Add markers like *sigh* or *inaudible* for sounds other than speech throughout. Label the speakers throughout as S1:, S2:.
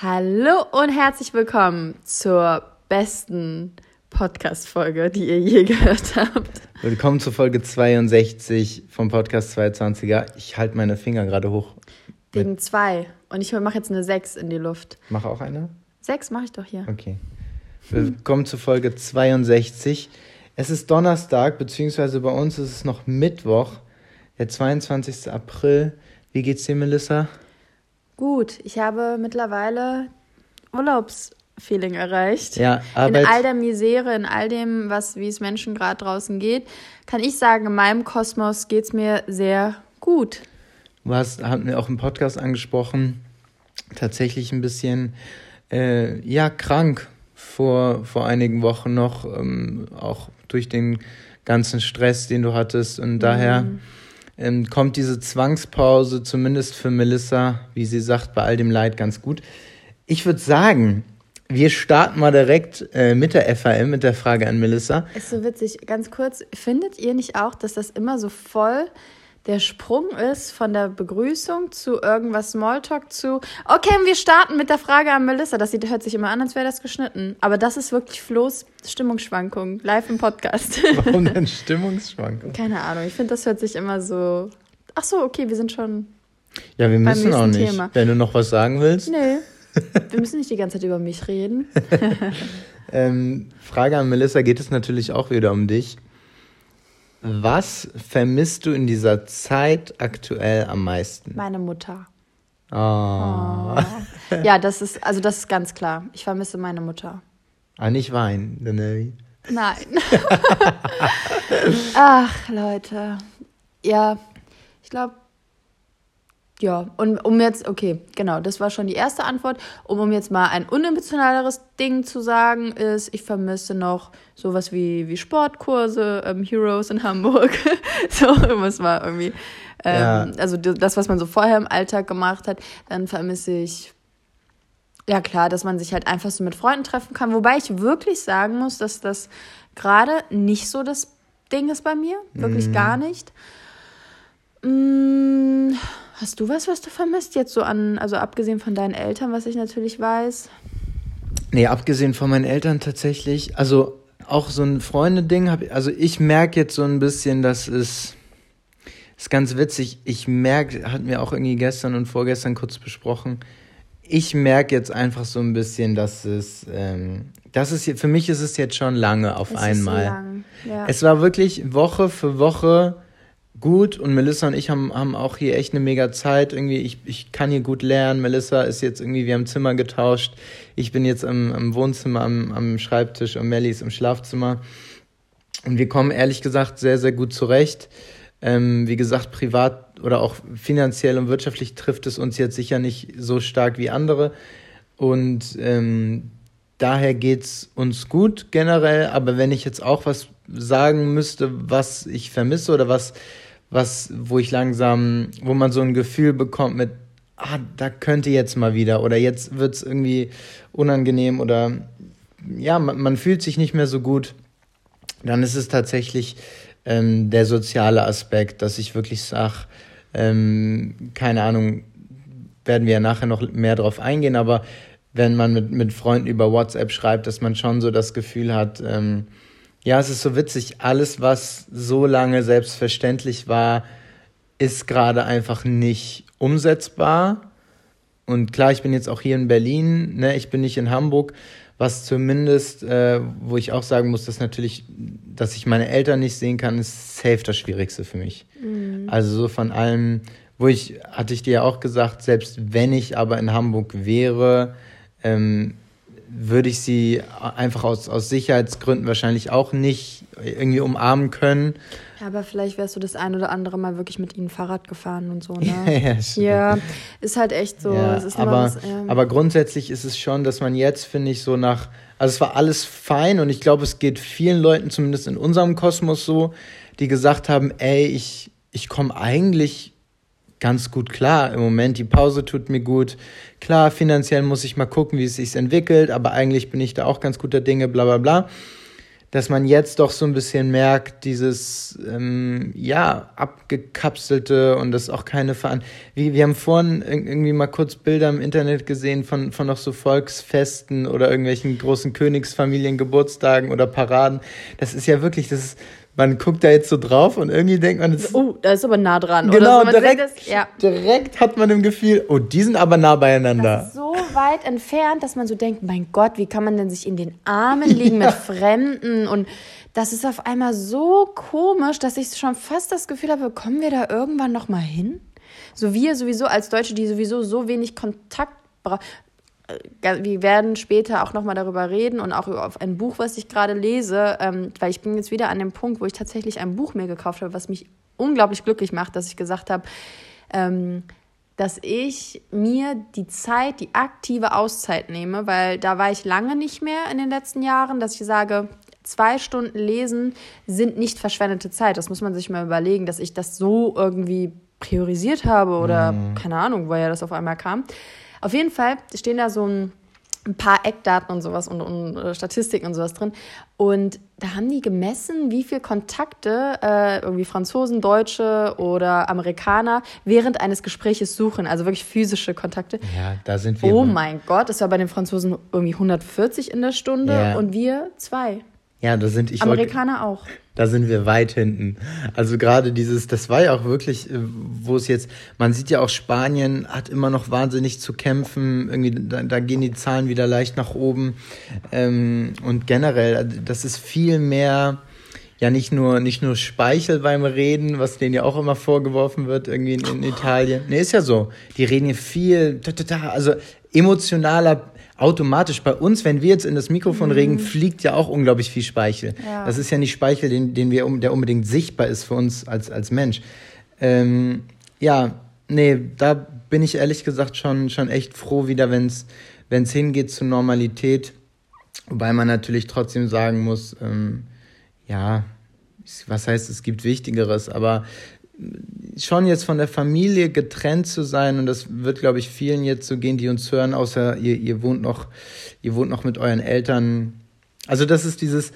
S1: Hallo und herzlich willkommen zur besten Podcast-Folge, die ihr je *laughs* gehört habt.
S2: Willkommen zur Folge 62 vom Podcast 22er. Ich halte meine Finger gerade hoch.
S1: Wegen zwei. Und ich mache jetzt eine 6 in die Luft.
S2: Mach auch eine?
S1: 6 mache ich doch hier.
S2: Okay. Willkommen zur Folge 62. Es ist Donnerstag, beziehungsweise bei uns ist es noch Mittwoch, der 22. April. Wie geht's dir, Melissa?
S1: Gut, ich habe mittlerweile Urlaubsfeeling erreicht.
S2: Ja,
S1: Arbeit. In all der Misere, in all dem, was, wie es Menschen gerade draußen geht, kann ich sagen, in meinem Kosmos geht es mir sehr gut.
S2: Du hast, hatten wir auch im Podcast angesprochen, tatsächlich ein bisschen, äh, ja, krank vor, vor einigen Wochen noch, ähm, auch durch den ganzen Stress, den du hattest. Und mhm. Ähm, kommt diese Zwangspause zumindest für Melissa, wie sie sagt, bei all dem Leid ganz gut. Ich würde sagen, wir starten mal direkt äh, mit der FAM, mit der Frage an Melissa.
S1: Ist so witzig, ganz kurz, findet ihr nicht auch, dass das immer so voll der Sprung ist von der Begrüßung zu irgendwas Smalltalk zu, okay, wir starten mit der Frage an Melissa. Das hört sich immer an, als wäre das geschnitten. Aber das ist wirklich Flo's Stimmungsschwankung, live im Podcast. *laughs*
S2: Warum denn *laughs* Stimmungsschwankung?
S1: Keine Ahnung, ich finde, das hört sich immer so, ach so, okay, wir sind schon
S2: Ja, wir müssen auch nicht. Thema. Wenn du noch was sagen willst.
S1: Nee, *laughs* wir müssen nicht die ganze Zeit über mich reden.
S2: ähm, Frage an Melissa, geht es natürlich auch wieder um dich. Was vermisst du in dieser Zeit aktuell am meisten?
S1: Meine Mutter.
S2: Oh. oh.
S1: Ja, das ist, also das ist ganz klar. Ich vermisse meine Mutter.
S2: Ah, nicht weinen, Danelli.
S1: Nein. *laughs* Ach, Leute. Ja, ich glaube, ja, und um jetzt, okay, genau, das war schon die erste Antwort. Um, um jetzt mal ein unemotionaleres Ding zu sagen, ist, ich vermisse noch sowas wie, wie Sportkurse, ähm, Heroes in Hamburg. *laughs* so, was war irgendwie, ähm, ja. also das, was man so vorher im Alltag gemacht hat. Dann vermisse ich, ja klar, dass man sich halt einfach so mit Freunden treffen kann. Wobei ich wirklich sagen muss, dass das gerade nicht so das Ding ist bei mir. Wirklich mhm. gar nicht. Mmh Hast du was, was du vermisst jetzt so an, also abgesehen von deinen Eltern, was ich natürlich weiß?
S2: Nee, abgesehen von meinen Eltern tatsächlich. Also auch so ein Freunde-Ding. Also ich merke jetzt so ein bisschen, dass es ist ganz witzig. Ich merke, hatten wir auch irgendwie gestern und vorgestern kurz besprochen. Ich merke jetzt einfach so ein bisschen, dass es, ähm, das ist für mich ist es jetzt schon lange auf es einmal. Ist so lang. ja. Es war wirklich Woche für Woche gut und Melissa und ich haben, haben auch hier echt eine mega Zeit. Irgendwie, ich, ich kann hier gut lernen. Melissa ist jetzt irgendwie, wir haben Zimmer getauscht. Ich bin jetzt am, am Wohnzimmer, am, am Schreibtisch und Melly ist im Schlafzimmer. Und wir kommen ehrlich gesagt sehr, sehr gut zurecht. Ähm, wie gesagt, privat oder auch finanziell und wirtschaftlich trifft es uns jetzt sicher nicht so stark wie andere. Und ähm, daher geht's uns gut generell. Aber wenn ich jetzt auch was sagen müsste, was ich vermisse oder was was, wo ich langsam, wo man so ein Gefühl bekommt mit, ah, da könnte jetzt mal wieder oder jetzt wird es irgendwie unangenehm oder ja, man, man, fühlt sich nicht mehr so gut, dann ist es tatsächlich ähm, der soziale Aspekt, dass ich wirklich sage, ähm, keine Ahnung, werden wir ja nachher noch mehr drauf eingehen, aber wenn man mit, mit Freunden über WhatsApp schreibt, dass man schon so das Gefühl hat, ähm, ja, es ist so witzig. Alles, was so lange selbstverständlich war, ist gerade einfach nicht umsetzbar. Und klar, ich bin jetzt auch hier in Berlin, ne? ich bin nicht in Hamburg, was zumindest, äh, wo ich auch sagen muss, dass natürlich, dass ich meine Eltern nicht sehen kann, ist safe das Schwierigste für mich. Mhm. Also so von allem, wo ich, hatte ich dir ja auch gesagt, selbst wenn ich aber in Hamburg wäre, ähm, würde ich sie einfach aus, aus Sicherheitsgründen wahrscheinlich auch nicht irgendwie umarmen können.
S1: Ja, aber vielleicht wärst du das ein oder andere Mal wirklich mit ihnen Fahrrad gefahren und so, ne? *laughs* ja, ja, ja, ist halt echt so. Ja,
S2: aber, was, ja. aber grundsätzlich ist es schon, dass man jetzt, finde ich, so nach, also es war alles fein und ich glaube, es geht vielen Leuten, zumindest in unserem Kosmos so, die gesagt haben, ey, ich, ich komme eigentlich ganz gut klar im Moment. Die Pause tut mir gut. Klar, finanziell muss ich mal gucken, wie es sich entwickelt, aber eigentlich bin ich da auch ganz guter Dinge, bla bla bla. dass man jetzt doch so ein bisschen merkt, dieses, ähm, ja, abgekapselte und das auch keine Veran... Wir, wir haben vorhin irgendwie mal kurz Bilder im Internet gesehen von, von noch so Volksfesten oder irgendwelchen großen Königsfamilien, Geburtstagen oder Paraden. Das ist ja wirklich, das ist man guckt da jetzt so drauf und irgendwie denkt man,
S1: oh, da ist aber nah dran.
S2: Genau,
S1: so.
S2: direkt, das, ja. direkt hat man im Gefühl, oh, die sind aber nah beieinander.
S1: Das ist so weit entfernt, dass man so denkt, mein Gott, wie kann man denn sich in den Armen liegen *laughs* ja. mit Fremden und das ist auf einmal so komisch, dass ich schon fast das Gefühl habe, kommen wir da irgendwann noch mal hin? So wir sowieso als Deutsche, die sowieso so wenig Kontakt brauchen wir werden später auch nochmal darüber reden und auch auf ein Buch, was ich gerade lese, ähm, weil ich bin jetzt wieder an dem Punkt, wo ich tatsächlich ein Buch mir gekauft habe, was mich unglaublich glücklich macht, dass ich gesagt habe, ähm, dass ich mir die Zeit, die aktive Auszeit nehme, weil da war ich lange nicht mehr in den letzten Jahren, dass ich sage, zwei Stunden lesen sind nicht verschwendete Zeit. Das muss man sich mal überlegen, dass ich das so irgendwie priorisiert habe oder mhm. keine Ahnung, woher das auf einmal kam. Auf jeden Fall stehen da so ein, ein paar Eckdaten und sowas und, und äh, Statistiken und sowas drin. Und da haben die gemessen, wie viele Kontakte äh, irgendwie Franzosen, Deutsche oder Amerikaner während eines Gespräches suchen. Also wirklich physische Kontakte.
S2: Ja, da sind wir.
S1: Oh mein Gott, das war bei den Franzosen irgendwie 140 in der Stunde ja. und wir zwei.
S2: Ja, da sind ich.
S1: Amerikaner auch.
S2: Da sind wir weit hinten. Also gerade dieses, das war ja auch wirklich, äh, wo es jetzt, man sieht ja auch, Spanien hat immer noch wahnsinnig zu kämpfen. Irgendwie, da, da gehen die Zahlen wieder leicht nach oben. Ähm, und generell, also das ist viel mehr, ja nicht nur nicht nur Speichel beim Reden, was denen ja auch immer vorgeworfen wird irgendwie in, in Italien. Nee, ist ja so. Die reden hier viel, also emotionaler automatisch bei uns, wenn wir jetzt in das Mikrofon mhm. reden, fliegt ja auch unglaublich viel Speichel. Ja. Das ist ja nicht Speichel, den, den wir, der unbedingt sichtbar ist für uns als, als Mensch. Ähm, ja, nee, da bin ich ehrlich gesagt schon, schon echt froh wieder, wenn es hingeht zur Normalität. Wobei man natürlich trotzdem sagen muss, ähm, ja, was heißt, es gibt Wichtigeres, aber schon jetzt von der Familie getrennt zu sein und das wird, glaube ich, vielen jetzt so gehen, die uns hören, außer ihr, ihr wohnt noch, ihr wohnt noch mit euren Eltern. Also das ist dieses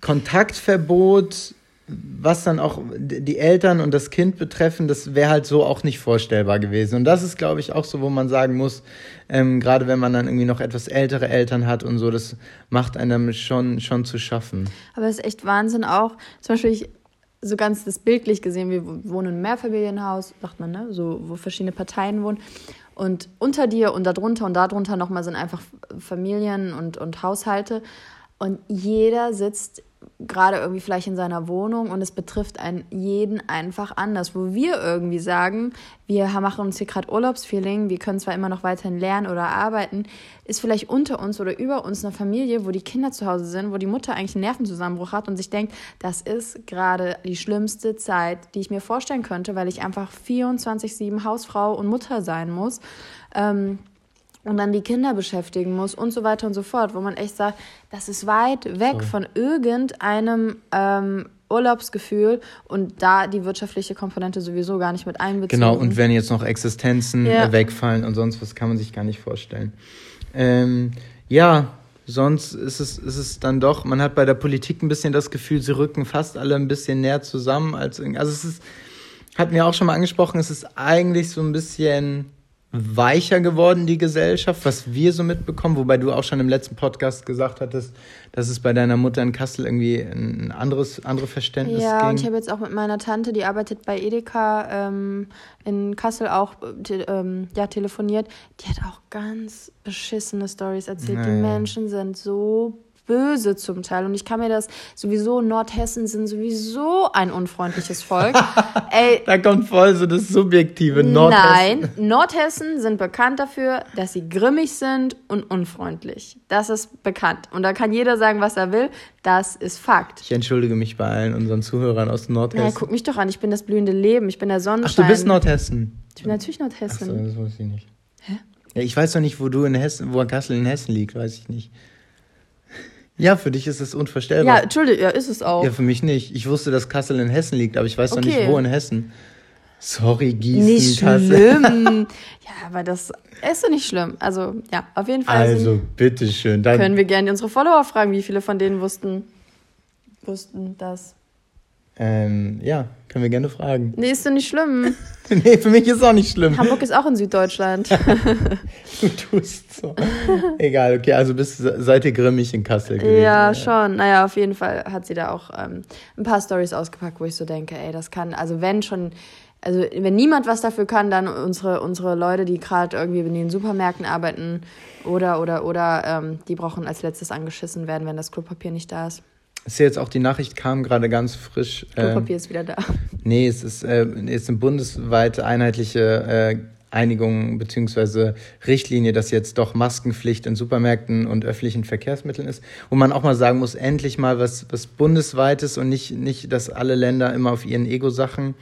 S2: Kontaktverbot, was dann auch die Eltern und das Kind betreffen, das wäre halt so auch nicht vorstellbar gewesen. Und das ist, glaube ich, auch so, wo man sagen muss, ähm, gerade wenn man dann irgendwie noch etwas ältere Eltern hat und so, das macht einem schon, schon zu schaffen.
S1: Aber es ist echt Wahnsinn auch. Zum Beispiel, ich so ganz das bildlich gesehen, wir wohnen in einem Mehrfamilienhaus, sagt man, ne? So, wo verschiedene Parteien wohnen. Und unter dir und darunter und darunter nochmal sind einfach Familien und, und Haushalte. Und jeder sitzt gerade irgendwie vielleicht in seiner Wohnung und es betrifft einen jeden einfach anders. Wo wir irgendwie sagen, wir machen uns hier gerade Urlaubsfeeling, wir können zwar immer noch weiterhin lernen oder arbeiten, ist vielleicht unter uns oder über uns eine Familie, wo die Kinder zu Hause sind, wo die Mutter eigentlich einen Nervenzusammenbruch hat und sich denkt, das ist gerade die schlimmste Zeit, die ich mir vorstellen könnte, weil ich einfach 24-7 Hausfrau und Mutter sein muss. Ähm, und dann die Kinder beschäftigen muss und so weiter und so fort, wo man echt sagt, das ist weit weg so. von irgendeinem ähm, Urlaubsgefühl und da die wirtschaftliche Komponente sowieso gar nicht mit einbezogen.
S2: Genau, und wenn jetzt noch Existenzen ja. wegfallen und sonst was, kann man sich gar nicht vorstellen. Ähm, ja, sonst ist es, ist es dann doch, man hat bei der Politik ein bisschen das Gefühl, sie rücken fast alle ein bisschen näher zusammen als, also es ist, hatten wir auch schon mal angesprochen, es ist eigentlich so ein bisschen weicher geworden, die Gesellschaft, was wir so mitbekommen, wobei du auch schon im letzten Podcast gesagt hattest, dass es bei deiner Mutter in Kassel irgendwie ein anderes andere Verständnis
S1: ja, ging. Ja, und ich habe jetzt auch mit meiner Tante, die arbeitet bei Edeka ähm, in Kassel auch te ähm, ja, telefoniert. Die hat auch ganz beschissene Stories erzählt. Nein. Die Menschen sind so böse zum Teil. Und ich kann mir das sowieso, Nordhessen sind sowieso ein unfreundliches Volk. *laughs*
S2: Ey, da kommt voll so das subjektive
S1: Nordhessen. Nein, Nordhessen sind bekannt dafür, dass sie grimmig sind und unfreundlich. Das ist bekannt. Und da kann jeder sagen, was er will. Das ist Fakt.
S2: Ich entschuldige mich bei allen unseren Zuhörern aus Nordhessen. Ja,
S1: guck mich doch an. Ich bin das blühende Leben. Ich bin der Sonnenschein.
S2: Ach, du bist Nordhessen.
S1: Ich bin natürlich Nordhessen. Ach so,
S2: das wusste ich nicht. Hä? Ja, ich weiß doch nicht, wo du in Hessen, wo Kassel in Hessen liegt, weiß ich nicht. Ja, für dich ist es unvorstellbar.
S1: Ja, Entschuldige, ja, ist es auch.
S2: Ja, für mich nicht. Ich wusste, dass Kassel in Hessen liegt, aber ich weiß okay. noch nicht, wo in Hessen. Sorry, Gießen.
S1: Nicht schlimm. *laughs* ja, aber das ist doch nicht schlimm. Also, ja, auf jeden Fall.
S2: Also, bitteschön.
S1: Dann können wir gerne unsere Follower fragen, wie viele von denen wussten, wussten das.
S2: Ähm, ja, können wir gerne fragen.
S1: Nee, ist doch nicht schlimm. *laughs*
S2: nee, für mich ist es auch nicht schlimm.
S1: Hamburg ist auch in Süddeutschland. *laughs*
S2: du tust so. Egal, okay, also bist, seid ihr grimmig in Kassel
S1: gewesen. Ja, ja, schon. Naja, auf jeden Fall hat sie da auch ähm, ein paar Stories ausgepackt, wo ich so denke, ey, das kann, also wenn schon, also wenn niemand was dafür kann, dann unsere, unsere Leute, die gerade irgendwie in den Supermärkten arbeiten oder, oder, oder, ähm, die brauchen als letztes angeschissen werden, wenn das Klopapier nicht da ist.
S2: Ist ja jetzt auch die Nachricht kam gerade ganz frisch.
S1: Klopapier äh, ist wieder da.
S2: Nee, es ist, äh, ist eine bundesweite einheitliche äh, Einigung bzw. Richtlinie, dass jetzt doch Maskenpflicht in Supermärkten und öffentlichen Verkehrsmitteln ist, wo man auch mal sagen muss, endlich mal was, was bundesweites und nicht, nicht, dass alle Länder immer auf ihren Ego-Sachen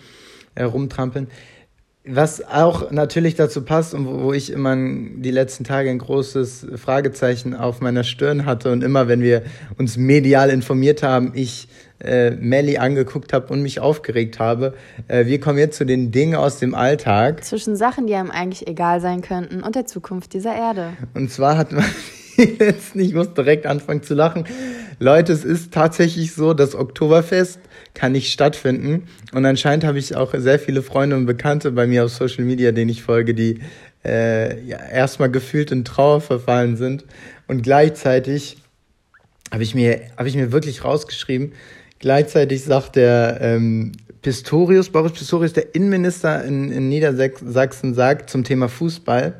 S2: äh, rumtrampeln. Was auch natürlich dazu passt und wo ich immer die letzten Tage ein großes Fragezeichen auf meiner Stirn hatte und immer, wenn wir uns medial informiert haben, ich äh, Melly angeguckt habe und mich aufgeregt habe. Äh, wir kommen jetzt zu den Dingen aus dem Alltag.
S1: Zwischen Sachen, die einem eigentlich egal sein könnten und der Zukunft dieser Erde.
S2: Und zwar hat man *laughs* letzten, ich muss direkt anfangen zu lachen. Leute, es ist tatsächlich so, das Oktoberfest kann nicht stattfinden. Und anscheinend habe ich auch sehr viele Freunde und Bekannte bei mir auf Social Media, denen ich folge, die äh, ja, erstmal gefühlt in Trauer verfallen sind. Und gleichzeitig habe ich, mir, hab ich mir wirklich rausgeschrieben, gleichzeitig sagt der ähm, Pistorius, Boris Pistorius, der Innenminister in, in Niedersachsen, sagt zum Thema Fußball,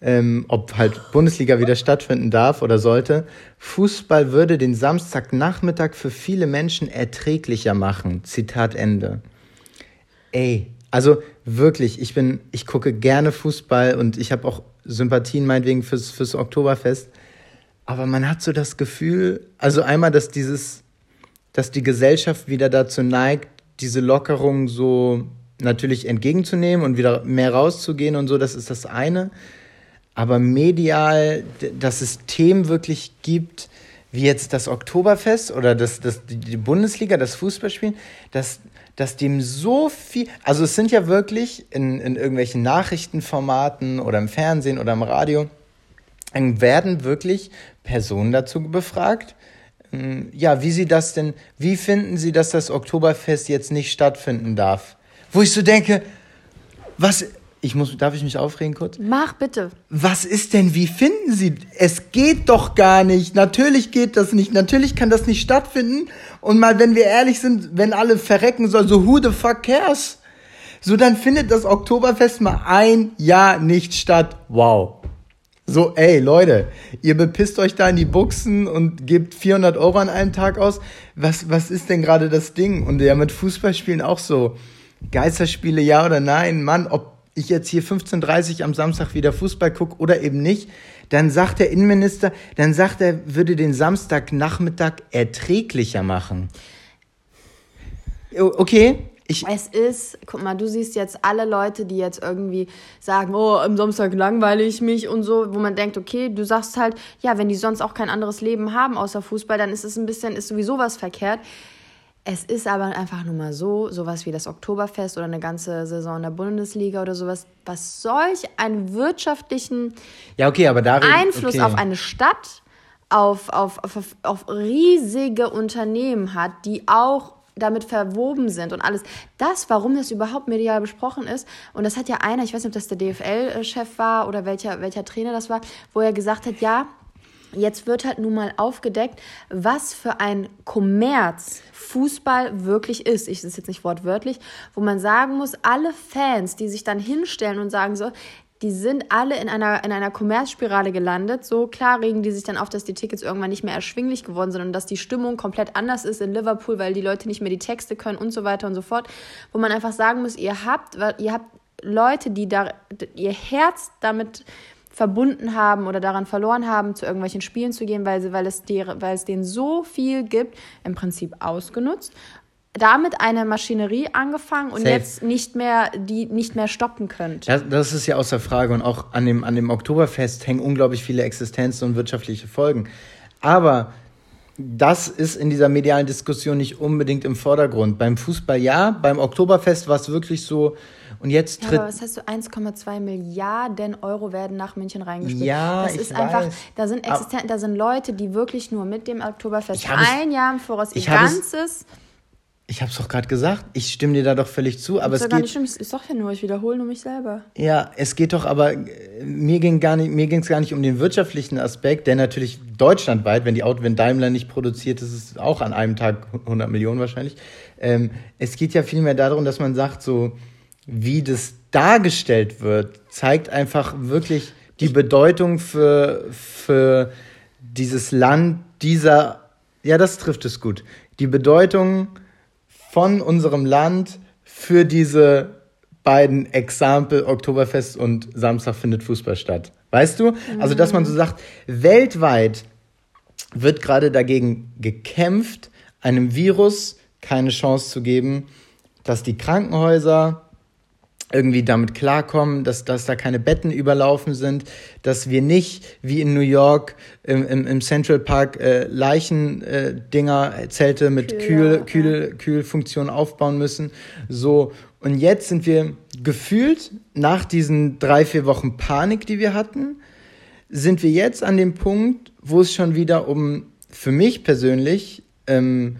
S2: ähm, ob halt Bundesliga wieder stattfinden darf oder sollte. Fußball würde den Samstagnachmittag für viele Menschen erträglicher machen. Zitat Ende. Ey, also wirklich, ich bin, ich gucke gerne Fußball und ich habe auch Sympathien meinetwegen fürs, fürs Oktoberfest. Aber man hat so das Gefühl, also einmal, dass dieses, dass die Gesellschaft wieder dazu neigt, diese Lockerung so natürlich entgegenzunehmen und wieder mehr rauszugehen und so, das ist das eine aber medial, dass es Themen wirklich gibt, wie jetzt das Oktoberfest oder das, das, die Bundesliga, das Fußballspielen, dass, dass dem so viel, also es sind ja wirklich in, in irgendwelchen Nachrichtenformaten oder im Fernsehen oder im Radio, werden wirklich Personen dazu befragt, hm, ja, wie sie das denn, wie finden sie, dass das Oktoberfest jetzt nicht stattfinden darf? Wo ich so denke, was, ich muss, darf ich mich aufregen kurz?
S1: Mach bitte.
S2: Was ist denn, wie finden Sie? Es geht doch gar nicht. Natürlich geht das nicht. Natürlich kann das nicht stattfinden. Und mal, wenn wir ehrlich sind, wenn alle verrecken sollen, so who the fuck cares? So, dann findet das Oktoberfest mal ein Jahr nicht statt. Wow. So, ey, Leute, ihr bepisst euch da in die Buchsen und gebt 400 Euro an einem Tag aus. Was, was ist denn gerade das Ding? Und ja, mit Fußballspielen auch so. Geisterspiele, ja oder nein? Mann, ob ich jetzt hier 15.30 am Samstag wieder Fußball gucke oder eben nicht, dann sagt der Innenminister, dann sagt er, würde den Samstagnachmittag erträglicher machen. Okay,
S1: ich es ist, guck mal, du siehst jetzt alle Leute, die jetzt irgendwie sagen, oh, am Samstag langweile ich mich und so, wo man denkt, okay, du sagst halt, ja, wenn die sonst auch kein anderes Leben haben außer Fußball, dann ist es ein bisschen, ist sowieso was verkehrt. Es ist aber einfach nur mal so, sowas wie das Oktoberfest oder eine ganze Saison der Bundesliga oder sowas, was solch einen wirtschaftlichen
S2: ja, okay, darin,
S1: Einfluss okay. auf eine Stadt, auf, auf, auf, auf riesige Unternehmen hat, die auch damit verwoben sind und alles. Das, warum das überhaupt medial besprochen ist, und das hat ja einer, ich weiß nicht, ob das der DFL-Chef war oder welcher, welcher Trainer das war, wo er gesagt hat, ja, Jetzt wird halt nun mal aufgedeckt, was für ein Kommerz Fußball wirklich ist. Ich das ist jetzt nicht wortwörtlich, wo man sagen muss, alle Fans, die sich dann hinstellen und sagen so, die sind alle in einer, in einer Kommerzspirale gelandet. So klar regen die sich dann auf, dass die Tickets irgendwann nicht mehr erschwinglich geworden sind und dass die Stimmung komplett anders ist in Liverpool, weil die Leute nicht mehr die Texte können und so weiter und so fort. Wo man einfach sagen muss, ihr habt, ihr habt Leute, die da ihr Herz damit verbunden haben oder daran verloren haben, zu irgendwelchen Spielen zu gehen, weil, sie, weil, es, die, weil es denen so viel gibt, im Prinzip ausgenutzt. Damit eine Maschinerie angefangen und Safe. jetzt nicht mehr, die nicht mehr stoppen könnt.
S2: Das, das ist ja außer Frage und auch an dem, an dem Oktoberfest hängen unglaublich viele Existenzen und wirtschaftliche Folgen. Aber das ist in dieser medialen Diskussion nicht unbedingt im Vordergrund. Beim Fußball ja, beim Oktoberfest war es wirklich so, Und jetzt
S1: tritt. Ja, aber was heißt du? 1,2 Milliarden Euro werden nach München reingespielt. Ja, das ist
S2: ich
S1: einfach, weiß. da sind existent, da sind Leute, die wirklich nur mit dem Oktoberfest ein Jahr im Voraus ihr ganzes.
S2: Ich habe es doch gerade gesagt. Ich stimme dir da doch völlig zu. Aber es
S1: geht. Nicht stimmt. Ich sag ja nur, ich wiederhole nur mich selber.
S2: Ja, es geht doch aber mir ging gar nicht, mir ging es gar nicht um den wirtschaftlichen Aspekt, der natürlich deutschlandweit, wenn die Auto, wenn Daimler nicht produziert, ist es auch an einem Tag 100 Millionen wahrscheinlich. Ähm, es geht ja vielmehr darum, dass man sagt, so wie das dargestellt wird, zeigt einfach wirklich die Bedeutung für für dieses Land, dieser. Ja, das trifft es gut. Die Bedeutung von unserem Land für diese beiden Exempel Oktoberfest und Samstag findet Fußball statt. Weißt du? Also, dass man so sagt, weltweit wird gerade dagegen gekämpft, einem Virus keine Chance zu geben, dass die Krankenhäuser irgendwie damit klarkommen, dass, dass da keine Betten überlaufen sind, dass wir nicht wie in New York im, im, im Central Park äh, Leichendinger, äh, Zelte mit Kühl, Kühl, Kühlfunktion aufbauen müssen. So, und jetzt sind wir gefühlt nach diesen drei, vier Wochen Panik, die wir hatten, sind wir jetzt an dem Punkt, wo es schon wieder um, für mich persönlich, ähm,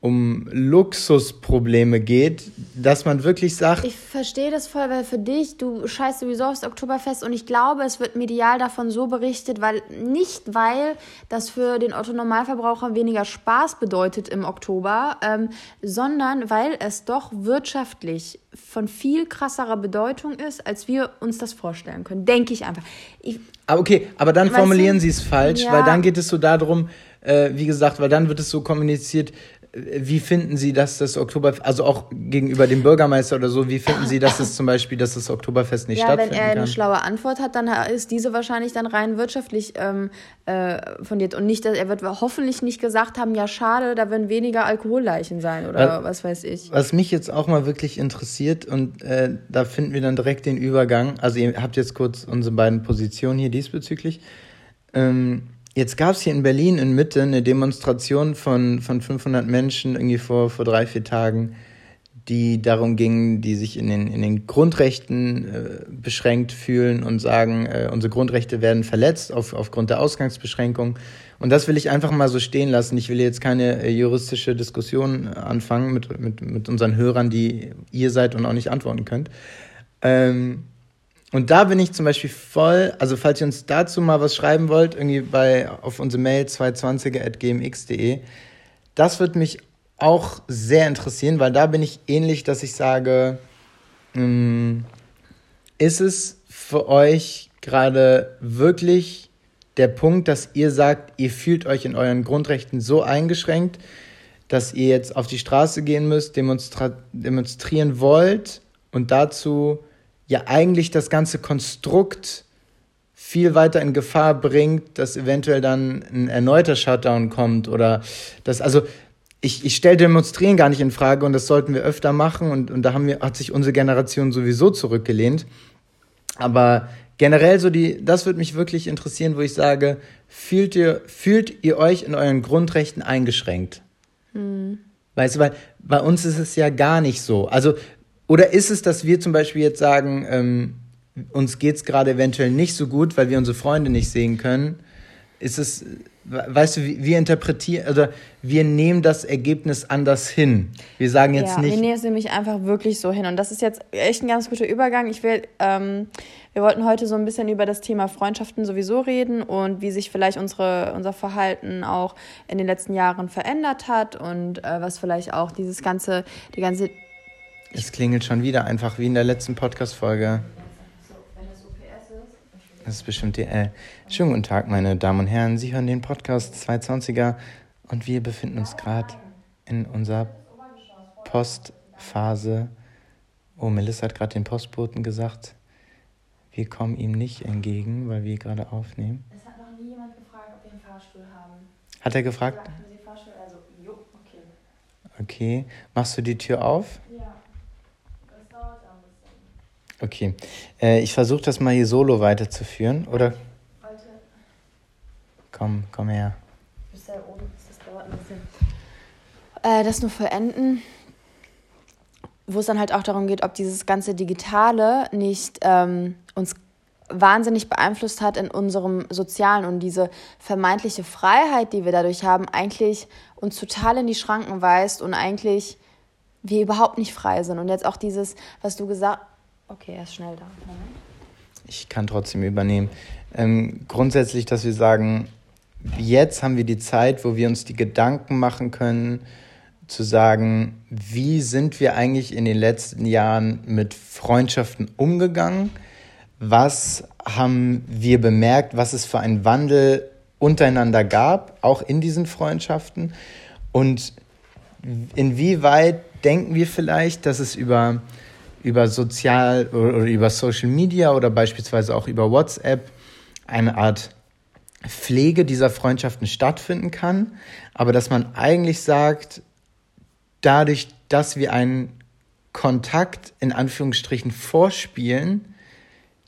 S2: um Luxusprobleme geht, dass man wirklich sagt.
S1: Ich verstehe das voll, weil für dich, du scheißt sowieso aufs Oktoberfest und ich glaube, es wird medial davon so berichtet, weil nicht weil das für den Otto Normalverbraucher weniger Spaß bedeutet im Oktober, ähm, sondern weil es doch wirtschaftlich von viel krasserer Bedeutung ist, als wir uns das vorstellen können. Denke ich einfach. Ich,
S2: aber okay, aber dann formulieren Sie es falsch, ja. weil dann geht es so darum, äh, wie gesagt, weil dann wird es so kommuniziert, wie finden Sie, dass das Oktoberfest, also auch gegenüber dem Bürgermeister oder so, wie finden Sie, dass es zum Beispiel, dass das Oktoberfest nicht ja, stattfinden
S1: kann? Wenn er eine schlaue Antwort hat, dann ist diese wahrscheinlich dann rein wirtschaftlich ähm, äh, fundiert und nicht, er wird hoffentlich nicht gesagt haben, ja schade, da werden weniger Alkoholleichen sein oder was, was weiß ich.
S2: Was mich jetzt auch mal wirklich interessiert und äh, da finden wir dann direkt den Übergang. Also ihr habt jetzt kurz unsere beiden Positionen hier diesbezüglich. Ähm, Jetzt gab es hier in Berlin in Mitte eine Demonstration von, von 500 Menschen irgendwie vor, vor drei, vier Tagen, die darum ging, die sich in den, in den Grundrechten äh, beschränkt fühlen und sagen, äh, unsere Grundrechte werden verletzt auf, aufgrund der Ausgangsbeschränkung. Und das will ich einfach mal so stehen lassen. Ich will jetzt keine äh, juristische Diskussion anfangen mit, mit, mit unseren Hörern, die ihr seid und auch nicht antworten könnt. Ähm, und da bin ich zum Beispiel voll, also falls ihr uns dazu mal was schreiben wollt, irgendwie bei, auf unsere Mail 220er.gmx.de, das wird mich auch sehr interessieren, weil da bin ich ähnlich, dass ich sage, hm, ist es für euch gerade wirklich der Punkt, dass ihr sagt, ihr fühlt euch in euren Grundrechten so eingeschränkt, dass ihr jetzt auf die Straße gehen müsst, demonstrieren wollt und dazu ja eigentlich das ganze Konstrukt viel weiter in Gefahr bringt, dass eventuell dann ein erneuter Shutdown kommt oder das, also ich, ich stelle Demonstrieren gar nicht in Frage und das sollten wir öfter machen und, und da haben wir, hat sich unsere Generation sowieso zurückgelehnt. Aber generell so die, das würde mich wirklich interessieren, wo ich sage, fühlt ihr, fühlt ihr euch in euren Grundrechten eingeschränkt? Hm. Weißt du, weil bei uns ist es ja gar nicht so. Also oder ist es, dass wir zum Beispiel jetzt sagen, ähm, uns geht es gerade eventuell nicht so gut, weil wir unsere Freunde nicht sehen können? Ist es, weißt du, wir interpretieren, oder wir nehmen das Ergebnis anders hin. Wir sagen jetzt
S1: ja,
S2: nicht.
S1: Wir nehmen es nämlich einfach wirklich so hin. Und das ist jetzt echt ein ganz guter Übergang. Ich will, ähm, wir wollten heute so ein bisschen über das Thema Freundschaften sowieso reden und wie sich vielleicht unsere, unser Verhalten auch in den letzten Jahren verändert hat und äh, was vielleicht auch dieses ganze, die ganze
S2: es klingelt schon wieder, einfach wie in der letzten Podcast-Folge. Das ist bestimmt die. Äh. Schönen guten Tag, meine Damen und Herren. Sie hören den Podcast 220er und wir befinden uns gerade in unserer Postphase. Oh, Melissa hat gerade den Postboten gesagt, wir kommen ihm nicht entgegen, weil wir gerade aufnehmen. Es hat noch nie jemand gefragt, ob wir einen Fahrstuhl haben. Hat er gefragt? Ja, also, jo, okay. Okay. Machst du die Tür auf? Okay. Äh, ich versuche das mal hier solo weiterzuführen, oder? Warte. Komm, komm her. Bis da oben,
S1: das dauert ein bisschen. Äh, das nur vollenden. wo es dann halt auch darum geht, ob dieses ganze Digitale nicht ähm, uns wahnsinnig beeinflusst hat in unserem Sozialen und diese vermeintliche Freiheit, die wir dadurch haben, eigentlich uns total in die Schranken weist und eigentlich wir überhaupt nicht frei sind. Und jetzt auch dieses, was du gesagt Okay, er ist schnell da.
S2: Ich kann trotzdem übernehmen. Ähm, grundsätzlich, dass wir sagen, jetzt haben wir die Zeit, wo wir uns die Gedanken machen können, zu sagen, wie sind wir eigentlich in den letzten Jahren mit Freundschaften umgegangen? Was haben wir bemerkt, was es für einen Wandel untereinander gab, auch in diesen Freundschaften? Und inwieweit denken wir vielleicht, dass es über, über sozial oder über Social Media oder beispielsweise auch über WhatsApp eine Art Pflege dieser Freundschaften stattfinden kann, aber dass man eigentlich sagt, dadurch, dass wir einen Kontakt in Anführungsstrichen vorspielen,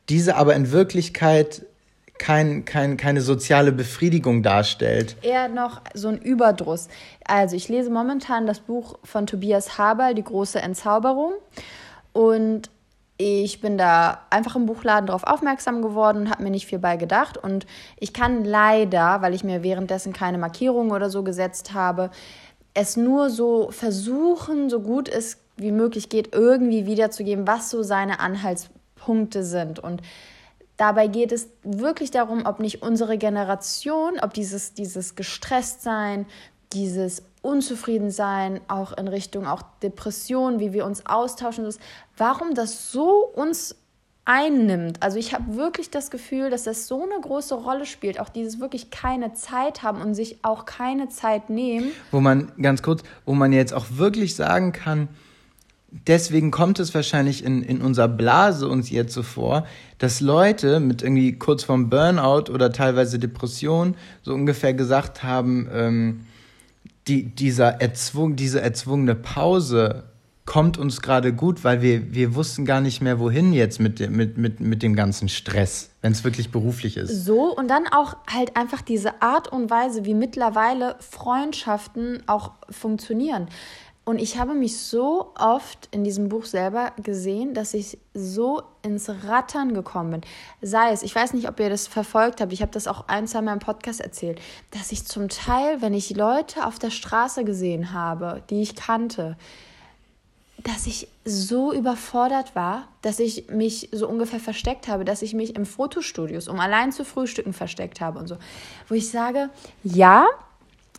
S2: diese aber in Wirklichkeit kein, kein, keine soziale Befriedigung darstellt.
S1: Eher noch so ein Überdruss. Also ich lese momentan das Buch von Tobias Haberl, Die große Entzauberung. Und ich bin da einfach im Buchladen drauf aufmerksam geworden und habe mir nicht viel bei gedacht. Und ich kann leider, weil ich mir währenddessen keine Markierungen oder so gesetzt habe, es nur so versuchen, so gut es wie möglich geht, irgendwie wiederzugeben, was so seine Anhaltspunkte sind. Und dabei geht es wirklich darum, ob nicht unsere Generation, ob dieses, dieses Gestresstsein, dieses Unzufriedensein, auch in Richtung auch Depression, wie wir uns austauschen, warum das so uns einnimmt. Also ich habe wirklich das Gefühl, dass das so eine große Rolle spielt, auch dieses wirklich keine Zeit haben und sich auch keine Zeit nehmen.
S2: Wo man ganz kurz, wo man jetzt auch wirklich sagen kann, deswegen kommt es wahrscheinlich in, in unserer Blase uns jetzt so vor, dass Leute mit irgendwie kurz vorm Burnout oder teilweise Depression so ungefähr gesagt haben, ähm, die, dieser erzwung, diese erzwungene Pause kommt uns gerade gut, weil wir, wir wussten gar nicht mehr, wohin jetzt mit, mit, mit, mit dem ganzen Stress, wenn es wirklich beruflich ist.
S1: So, und dann auch halt einfach diese Art und Weise, wie mittlerweile Freundschaften auch funktionieren. Und ich habe mich so oft in diesem Buch selber gesehen, dass ich so ins Rattern gekommen bin. Sei es, ich weiß nicht, ob ihr das verfolgt habt, ich habe das auch ein, zwei Mal im Podcast erzählt, dass ich zum Teil, wenn ich Leute auf der Straße gesehen habe, die ich kannte, dass ich so überfordert war, dass ich mich so ungefähr versteckt habe, dass ich mich im Fotostudios, um allein zu frühstücken, versteckt habe und so. Wo ich sage, ja,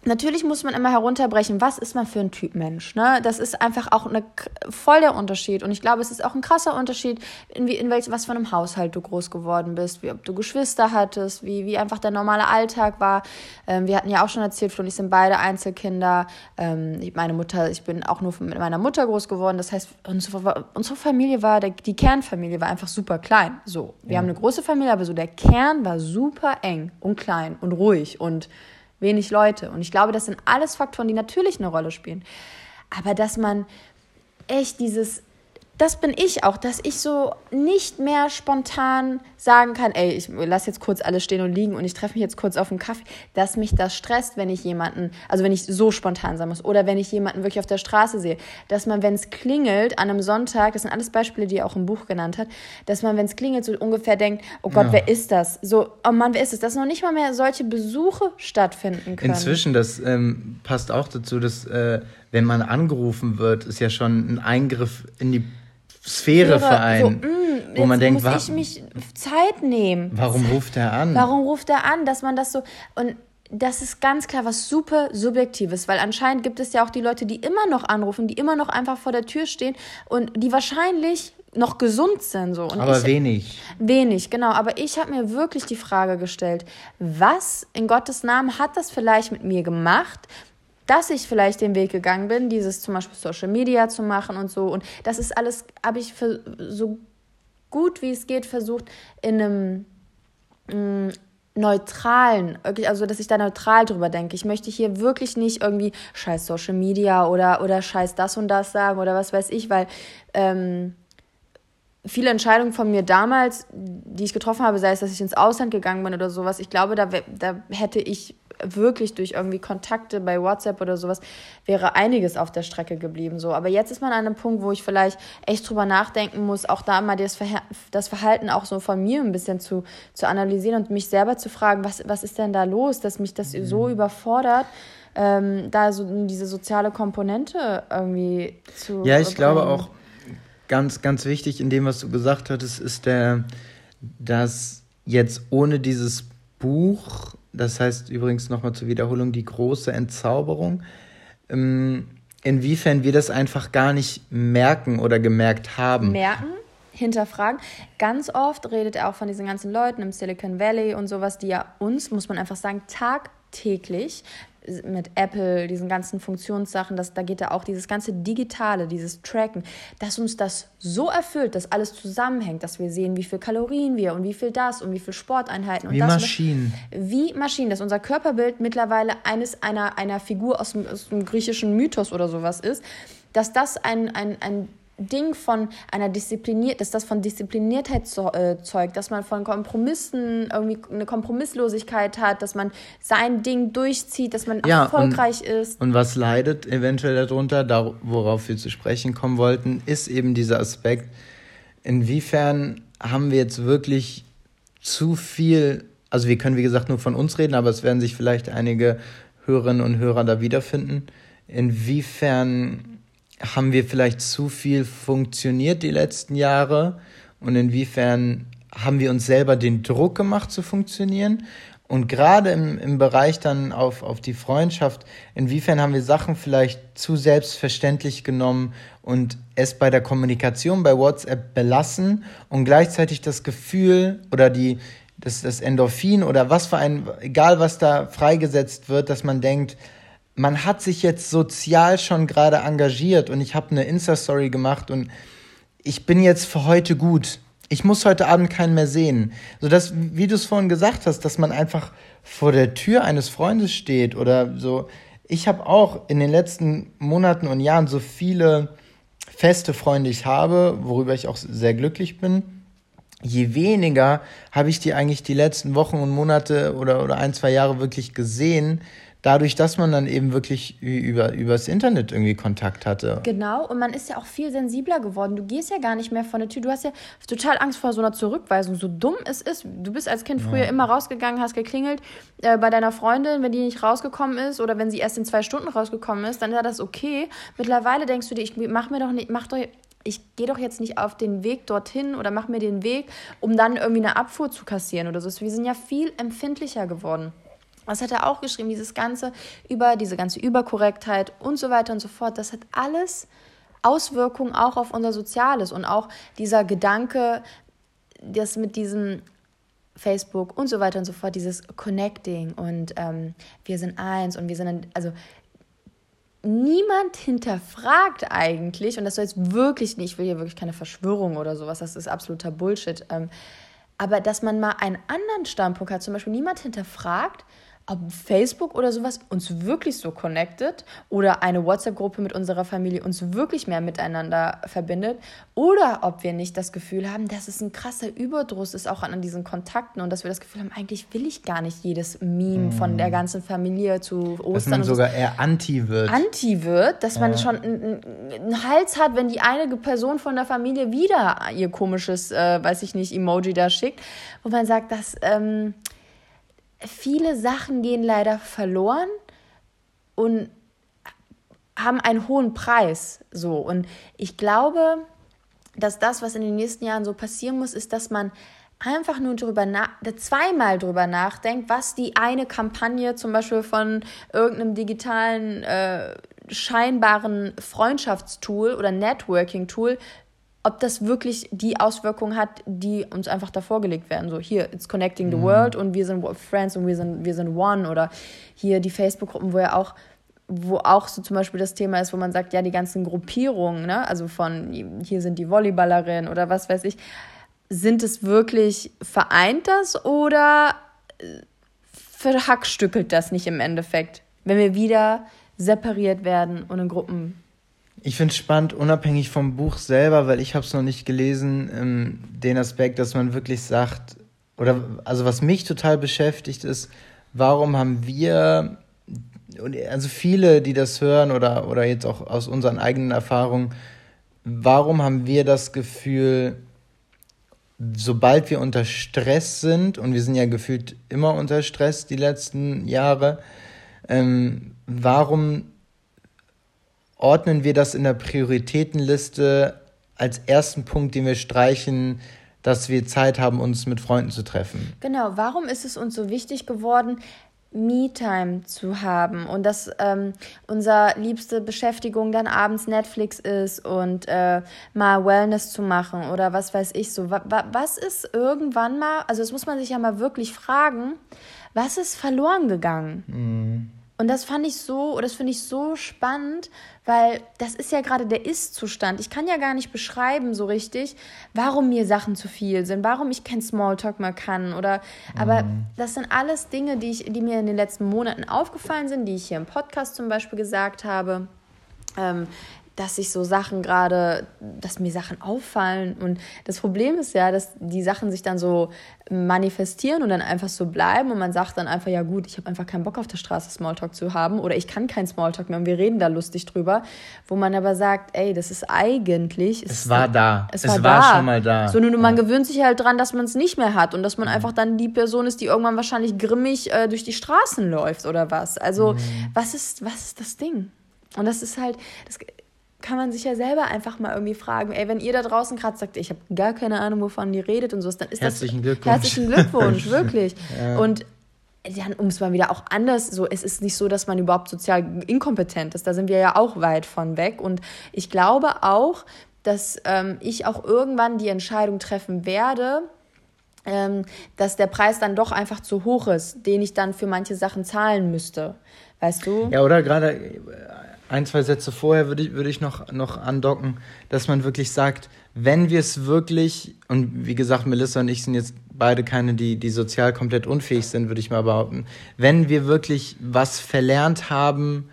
S1: Natürlich muss man immer herunterbrechen, was ist man für ein Typ Mensch. Ne? Das ist einfach auch eine, voll der Unterschied. Und ich glaube, es ist auch ein krasser Unterschied, in, wie, in welch, was für einem Haushalt du groß geworden bist, wie ob du Geschwister hattest, wie, wie einfach der normale Alltag war. Ähm, wir hatten ja auch schon erzählt, Flo und ich sind beide Einzelkinder. Ähm, meine Mutter, ich bin auch nur mit meiner Mutter groß geworden. Das heißt, unsere, unsere Familie war, der, die Kernfamilie war einfach super klein. So, wir ja. haben eine große Familie, aber so der Kern war super eng und klein und ruhig und wenig Leute. Und ich glaube, das sind alles Faktoren, die natürlich eine Rolle spielen. Aber dass man echt dieses das bin ich auch, dass ich so nicht mehr spontan sagen kann, ey, ich lasse jetzt kurz alles stehen und liegen und ich treffe mich jetzt kurz auf einen Kaffee, dass mich das stresst, wenn ich jemanden, also wenn ich so spontan sein muss oder wenn ich jemanden wirklich auf der Straße sehe, dass man, wenn es klingelt an einem Sonntag, das sind alles Beispiele, die er auch im Buch genannt hat, dass man, wenn es klingelt, so ungefähr denkt, oh Gott, ja. wer ist das? So, oh Mann, wer ist es? Dass noch nicht mal mehr solche Besuche stattfinden können.
S2: Inzwischen, das ähm, passt auch dazu, dass äh, wenn man angerufen wird, ist ja schon ein Eingriff in die Sphäre für einen, so,
S1: mm, wo man denkt, muss ich mich Zeit nehmen.
S2: Warum ruft er an?
S1: Warum ruft er an, dass man das so und das ist ganz klar was super subjektives, weil anscheinend gibt es ja auch die Leute, die immer noch anrufen, die immer noch einfach vor der Tür stehen und die wahrscheinlich noch gesund sind so. Und
S2: aber ich, wenig.
S1: Wenig, genau. Aber ich habe mir wirklich die Frage gestellt, was in Gottes Namen hat das vielleicht mit mir gemacht, dass ich vielleicht den Weg gegangen bin, dieses zum Beispiel Social Media zu machen und so. Und das ist alles, habe ich für, so gut wie es geht versucht, in einem mh, mm, neutralen, also dass ich da neutral drüber denke. Ich möchte hier wirklich nicht irgendwie scheiß Social Media oder, oder scheiß das und das sagen oder was weiß ich, weil ähm, viele Entscheidungen von mir damals, die ich getroffen habe, sei es, dass ich ins Ausland gegangen bin oder sowas, ich glaube, da, da hätte ich wirklich durch irgendwie Kontakte bei WhatsApp oder sowas, wäre einiges auf der Strecke geblieben. So. Aber jetzt ist man an einem Punkt, wo ich vielleicht echt drüber nachdenken muss, auch da mal das, Verha das Verhalten auch so von mir ein bisschen zu, zu analysieren und mich selber zu fragen, was, was ist denn da los, dass mich das mhm. so überfordert. Ähm, da so diese soziale Komponente irgendwie zu.
S2: Ja, ich bringen. glaube auch ganz, ganz wichtig in dem, was du gesagt hattest, ist der, dass jetzt ohne dieses Buch, das heißt übrigens nochmal zur Wiederholung, die große Entzauberung, ähm, inwiefern wir das einfach gar nicht merken oder gemerkt haben.
S1: Merken, hinterfragen. Ganz oft redet er auch von diesen ganzen Leuten im Silicon Valley und sowas, die ja uns, muss man einfach sagen, tagtäglich mit Apple, diesen ganzen Funktionssachen, das, da geht ja auch dieses ganze Digitale, dieses Tracken, dass uns das so erfüllt, dass alles zusammenhängt, dass wir sehen, wie viel Kalorien wir und wie viel das und wie viel Sporteinheiten. Wie das, Maschinen. Wie Maschinen, dass unser Körperbild mittlerweile eines einer, einer Figur aus dem, aus dem griechischen Mythos oder sowas ist, dass das ein, ein, ein Ding von einer Diszipliniert, dass das von Diszipliniertheit äh, zeugt, dass man von Kompromissen irgendwie eine Kompromisslosigkeit hat, dass man sein Ding durchzieht, dass man ja, erfolgreich
S2: und,
S1: ist.
S2: Und was leidet eventuell darunter, da, worauf wir zu sprechen kommen wollten, ist eben dieser Aspekt, inwiefern haben wir jetzt wirklich zu viel, also wir können wie gesagt nur von uns reden, aber es werden sich vielleicht einige Hörerinnen und Hörer da wiederfinden. Inwiefern haben wir vielleicht zu viel funktioniert die letzten Jahre? Und inwiefern haben wir uns selber den Druck gemacht zu funktionieren? Und gerade im, im Bereich dann auf, auf die Freundschaft, inwiefern haben wir Sachen vielleicht zu selbstverständlich genommen und es bei der Kommunikation bei WhatsApp belassen und gleichzeitig das Gefühl oder die, das, das Endorphin oder was für ein, egal was da freigesetzt wird, dass man denkt, man hat sich jetzt sozial schon gerade engagiert und ich habe eine Insta-Story gemacht und ich bin jetzt für heute gut. Ich muss heute Abend keinen mehr sehen. So dass, wie du es vorhin gesagt hast, dass man einfach vor der Tür eines Freundes steht oder so. Ich habe auch in den letzten Monaten und Jahren so viele feste Freunde ich habe, worüber ich auch sehr glücklich bin. Je weniger habe ich die eigentlich die letzten Wochen und Monate oder, oder ein, zwei Jahre wirklich gesehen, dadurch, dass man dann eben wirklich über übers Internet irgendwie Kontakt hatte.
S1: Genau, und man ist ja auch viel sensibler geworden. Du gehst ja gar nicht mehr von der Tür. Du hast ja total Angst vor so einer Zurückweisung, so dumm es ist. Du bist als Kind früher ja. immer rausgegangen, hast geklingelt äh, bei deiner Freundin, wenn die nicht rausgekommen ist oder wenn sie erst in zwei Stunden rausgekommen ist, dann war das okay. Mittlerweile denkst du dir, ich mach mir doch nicht, mach doch ich gehe doch jetzt nicht auf den Weg dorthin oder mach mir den Weg, um dann irgendwie eine Abfuhr zu kassieren oder so. Wir sind ja viel empfindlicher geworden. Das hat er auch geschrieben, dieses Ganze über diese ganze Überkorrektheit und so weiter und so fort. Das hat alles Auswirkungen auch auf unser Soziales und auch dieser Gedanke, dass mit diesem Facebook und so weiter und so fort, dieses Connecting und ähm, wir sind eins und wir sind, also niemand hinterfragt eigentlich, und das soll jetzt wirklich nicht, ich will hier wirklich keine Verschwörung oder sowas, das ist absoluter Bullshit, ähm, aber dass man mal einen anderen Standpunkt hat, zum Beispiel niemand hinterfragt, ob Facebook oder sowas uns wirklich so connected oder eine WhatsApp-Gruppe mit unserer Familie uns wirklich mehr miteinander verbindet oder ob wir nicht das Gefühl haben, dass es ein krasser Überdruss ist auch an diesen Kontakten und dass wir das Gefühl haben, eigentlich will ich gar nicht jedes Meme mm. von der ganzen Familie zu Ostern. Dass
S2: man sogar eher anti wird.
S1: Anti wird, dass ja. man schon einen, einen, Hals hat, wenn die eine Person von der Familie wieder ihr komisches, äh, weiß ich nicht, Emoji da schickt, wo man sagt, dass... Ähm, viele Sachen gehen leider verloren und haben einen hohen Preis. So. Und ich glaube, dass das, was in den nächsten Jahren so passieren muss, ist, dass man einfach nur drüber nach, zweimal drüber nachdenkt, was die eine Kampagne zum Beispiel von irgendeinem digitalen äh, scheinbaren Freundschaftstool oder Networking-Tool ob das wirklich die Auswirkungen hat, die uns einfach davor gelegt werden. So, hier, it's connecting the mhm. world und wir sind friends und wir sind, wir sind one. Oder hier die Facebook-Gruppen, wo ja auch, wo auch so zum Beispiel das Thema ist, wo man sagt, ja, die ganzen Gruppierungen, ne, also von hier sind die Volleyballerinnen oder was weiß ich, sind es wirklich, vereint das oder äh, verhackstückelt das nicht im Endeffekt, wenn wir wieder separiert werden und in Gruppen
S2: ich finde es spannend, unabhängig vom Buch selber, weil ich habe es noch nicht gelesen, ähm, den Aspekt, dass man wirklich sagt, oder also was mich total beschäftigt ist, warum haben wir, also viele, die das hören oder, oder jetzt auch aus unseren eigenen Erfahrungen, warum haben wir das Gefühl, sobald wir unter Stress sind, und wir sind ja gefühlt immer unter Stress die letzten Jahre, ähm, warum ordnen wir das in der Prioritätenliste als ersten Punkt, den wir streichen, dass wir Zeit haben, uns mit Freunden zu treffen?
S1: Genau, warum ist es uns so wichtig geworden, Me-Time zu haben und dass ähm, unsere liebste Beschäftigung dann abends Netflix ist und äh, mal Wellness zu machen oder was weiß ich so. Wa was ist irgendwann mal, also das muss man sich ja mal wirklich fragen, was ist verloren gegangen? Mhm. Und das fand ich so, das finde ich so spannend, weil das ist ja gerade der Ist-Zustand. Ich kann ja gar nicht beschreiben so richtig, warum mir Sachen zu viel sind, warum ich kein Smalltalk mehr kann oder, aber mhm. das sind alles Dinge, die ich, die mir in den letzten Monaten aufgefallen sind, die ich hier im Podcast zum Beispiel gesagt habe. Ähm, dass sich so Sachen gerade, dass mir Sachen auffallen. Und das Problem ist ja, dass die Sachen sich dann so manifestieren und dann einfach so bleiben und man sagt dann einfach, ja gut, ich habe einfach keinen Bock auf der Straße Smalltalk zu haben oder ich kann keinen Smalltalk mehr und wir reden da lustig drüber, wo man aber sagt, ey, das ist eigentlich... Es, war da. Es, es war, war da. schon mal da. So, nur man ja. gewöhnt sich halt dran, dass man es nicht mehr hat und dass man einfach dann die Person ist, die irgendwann wahrscheinlich grimmig äh, durch die Straßen läuft oder was. Also, mhm. was, ist, was ist das Ding? Und das ist halt, das, kann man sich ja selber einfach mal irgendwie fragen, ey, wenn ihr da draußen gerade sagt, ich habe gar keine Ahnung, wovon ihr redet und so, dann ist herzlichen das Glückwunsch. herzlichen Glückwunsch, *laughs* wirklich. Ja. Und dann, um es mal wieder auch anders, so, es ist nicht so, dass man überhaupt sozial inkompetent ist. Da sind wir ja auch weit von weg. Und ich glaube auch, dass ähm, ich auch irgendwann die Entscheidung treffen werde, ähm, dass der Preis dann doch einfach zu hoch ist, den ich dann für manche Sachen zahlen müsste. Weißt du?
S2: Ja, oder gerade ein, zwei Sätze vorher würde ich, würde ich noch, noch andocken, dass man wirklich sagt, wenn wir es wirklich, und wie gesagt, Melissa und ich sind jetzt beide keine, die, die sozial komplett unfähig sind, würde ich mal behaupten, wenn wir wirklich was verlernt haben,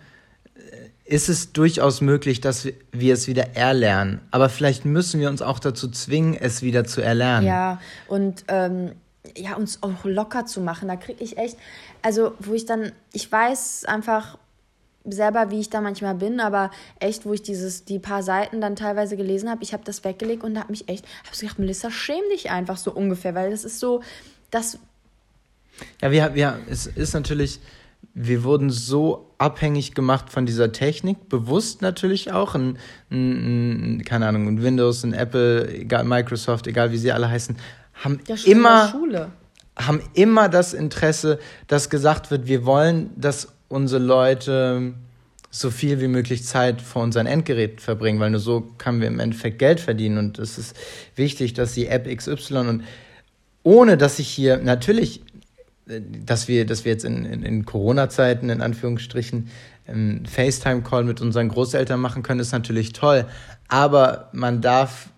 S2: äh, ist es durchaus möglich, dass wir es wieder erlernen. Aber vielleicht müssen wir uns auch dazu zwingen, es wieder zu erlernen.
S1: Ja, und ähm, ja, uns auch locker zu machen. Da kriege ich echt, also wo ich dann, ich weiß einfach, selber, wie ich da manchmal bin, aber echt, wo ich dieses, die paar Seiten dann teilweise gelesen habe, ich habe das weggelegt und habe mich echt, habe gedacht, Melissa, schäm dich einfach so ungefähr, weil das ist so, das.
S2: Ja, wir, wir, es ist natürlich, wir wurden so abhängig gemacht von dieser Technik, bewusst natürlich auch, ein, ein, ein keine Ahnung, ein Windows, ein Apple, egal, Microsoft, egal wie sie alle heißen, haben ja, immer, haben immer das Interesse, dass gesagt wird, wir wollen, dass unsere Leute so viel wie möglich Zeit vor unseren Endgeräten verbringen, weil nur so können wir im Endeffekt Geld verdienen. Und es ist wichtig, dass die App XY und ohne dass ich hier natürlich, äh, dass wir, dass wir jetzt in, in, in Corona-Zeiten in Anführungsstrichen einen FaceTime-Call mit unseren Großeltern machen können, ist natürlich toll, aber man darf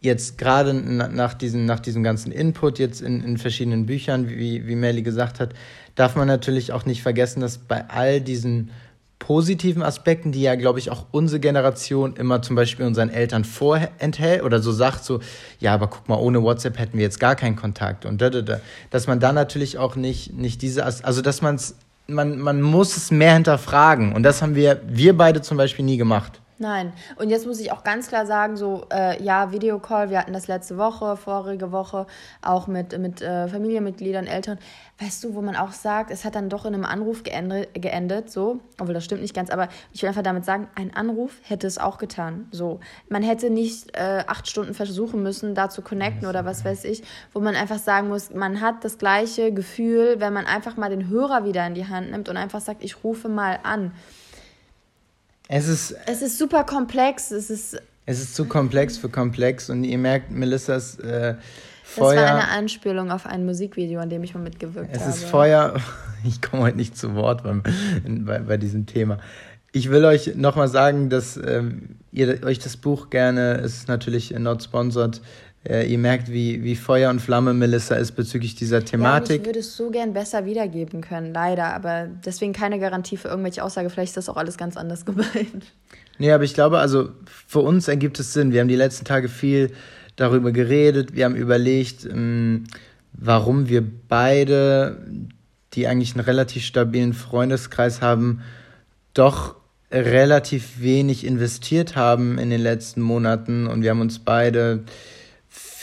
S2: jetzt gerade nach diesem, nach diesem ganzen Input jetzt in, in verschiedenen Büchern, wie, wie Melly gesagt hat, darf man natürlich auch nicht vergessen, dass bei all diesen positiven Aspekten, die ja, glaube ich, auch unsere Generation immer zum Beispiel unseren Eltern vorenthält oder so sagt, so, ja, aber guck mal, ohne WhatsApp hätten wir jetzt gar keinen Kontakt und da, da, da. Dass man da natürlich auch nicht, nicht diese, also dass man es, man, man muss es mehr hinterfragen und das haben wir, wir beide zum Beispiel nie gemacht.
S1: Nein. Und jetzt muss ich auch ganz klar sagen, so, äh, ja, Videocall, wir hatten das letzte Woche, vorige Woche, auch mit, mit äh, Familienmitgliedern, Eltern. Weißt du, wo man auch sagt, es hat dann doch in einem Anruf geendet, geendet, so, obwohl das stimmt nicht ganz, aber ich will einfach damit sagen, ein Anruf hätte es auch getan, so. Man hätte nicht äh, acht Stunden versuchen müssen, da zu connecten oder was weiß ich, wo man einfach sagen muss, man hat das gleiche Gefühl, wenn man einfach mal den Hörer wieder in die Hand nimmt und einfach sagt, ich rufe mal an.
S2: Es ist.
S1: Es ist super komplex. Es ist.
S2: Es ist zu komplex für komplex und ihr merkt, Melissas äh,
S1: Feuer. Das war eine Anspielung auf ein Musikvideo, an dem ich mal mitgewirkt
S2: es
S1: habe.
S2: Es ist Feuer. *laughs* Ich komme heute nicht zu Wort beim, bei, bei diesem Thema. Ich will euch nochmal sagen, dass ähm, ihr euch das Buch gerne, ist natürlich not sponsored, äh, ihr merkt, wie, wie Feuer und Flamme Melissa ist bezüglich dieser Thematik. Ja,
S1: ich würde es so gern besser wiedergeben können, leider. Aber deswegen keine Garantie für irgendwelche Aussage. Vielleicht ist das auch alles ganz anders *laughs* gemeint.
S2: Nee, aber ich glaube, also für uns ergibt es Sinn. Wir haben die letzten Tage viel darüber geredet. Wir haben überlegt, ähm, warum wir beide die eigentlich einen relativ stabilen Freundeskreis haben, doch relativ wenig investiert haben in den letzten Monaten und wir haben uns beide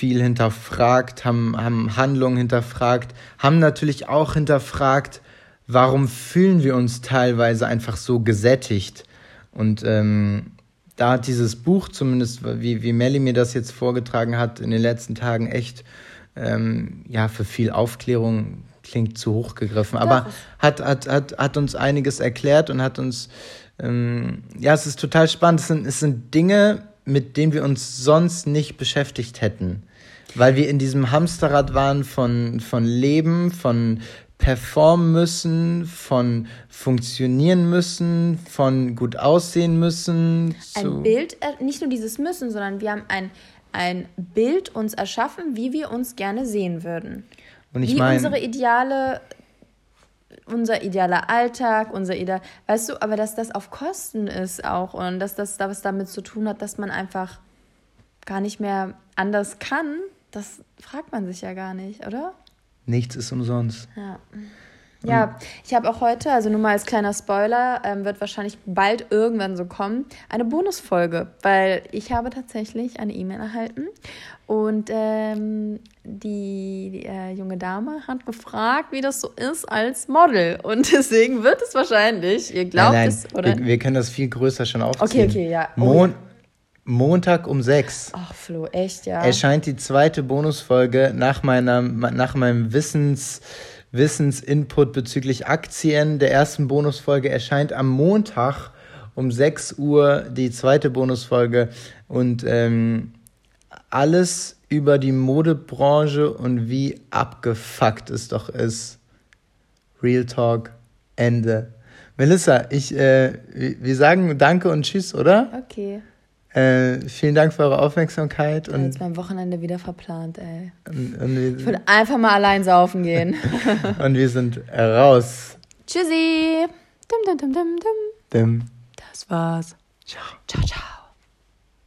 S2: viel hinterfragt, haben, haben Handlungen hinterfragt, haben natürlich auch hinterfragt, warum fühlen wir uns teilweise einfach so gesättigt. Und ähm, da hat dieses Buch, zumindest wie, wie Melly mir das jetzt vorgetragen hat, in den letzten Tagen echt ähm, ja, für viel Aufklärung klingt zu hoch gegriffen, aber hat, hat, hat, hat uns einiges erklärt und hat uns, ähm, ja, es ist total spannend. Es sind, es sind Dinge, mit denen wir uns sonst nicht beschäftigt hätten. Weil wir in diesem Hamsterrad waren von, von Leben, von performen müssen, von funktionieren müssen, von gut aussehen müssen.
S1: Ein Bild, äh, nicht nur dieses Müssen, sondern wir haben ein, ein Bild uns erschaffen, wie wir uns gerne sehen würden. Und ich wie mein, unsere ideale, unser idealer Alltag, unser ideal, weißt du, aber dass das auf Kosten ist auch und dass das da was damit zu tun hat, dass man einfach gar nicht mehr anders kann, das fragt man sich ja gar nicht, oder?
S2: Nichts ist umsonst.
S1: Ja. Ja, ich habe auch heute, also nur mal als kleiner Spoiler, ähm, wird wahrscheinlich bald irgendwann so kommen, eine Bonusfolge, weil ich habe tatsächlich eine E-Mail erhalten und ähm, die, die äh, junge Dame hat gefragt, wie das so ist als Model und *laughs* deswegen wird es wahrscheinlich, ihr glaubt nein, nein,
S2: es, oder? Wir, wir, können das viel größer schon aufziehen. Okay, okay, ja. Oh, Mon Montag um sechs.
S1: Ach, Flo, echt, ja.
S2: Erscheint die zweite Bonusfolge nach, meiner, nach meinem Wissens Wissensinput bezüglich Aktien der ersten Bonusfolge erscheint am Montag um 6 Uhr die zweite Bonusfolge und ähm, alles über die Modebranche und wie abgefuckt es doch ist. Real Talk, Ende. Melissa, ich, äh, wir sagen Danke und Tschüss, oder? Okay. Äh, vielen Dank für eure Aufmerksamkeit.
S1: Ja, und jetzt mein Wochenende wieder verplant, ey. Und, und wir, ich würde einfach mal allein saufen gehen. *laughs*
S2: und wir sind raus.
S1: Tschüssi. Dim, dim, dim, dim, dim. Dim. Das war's. Ciao. Ciao, ciao.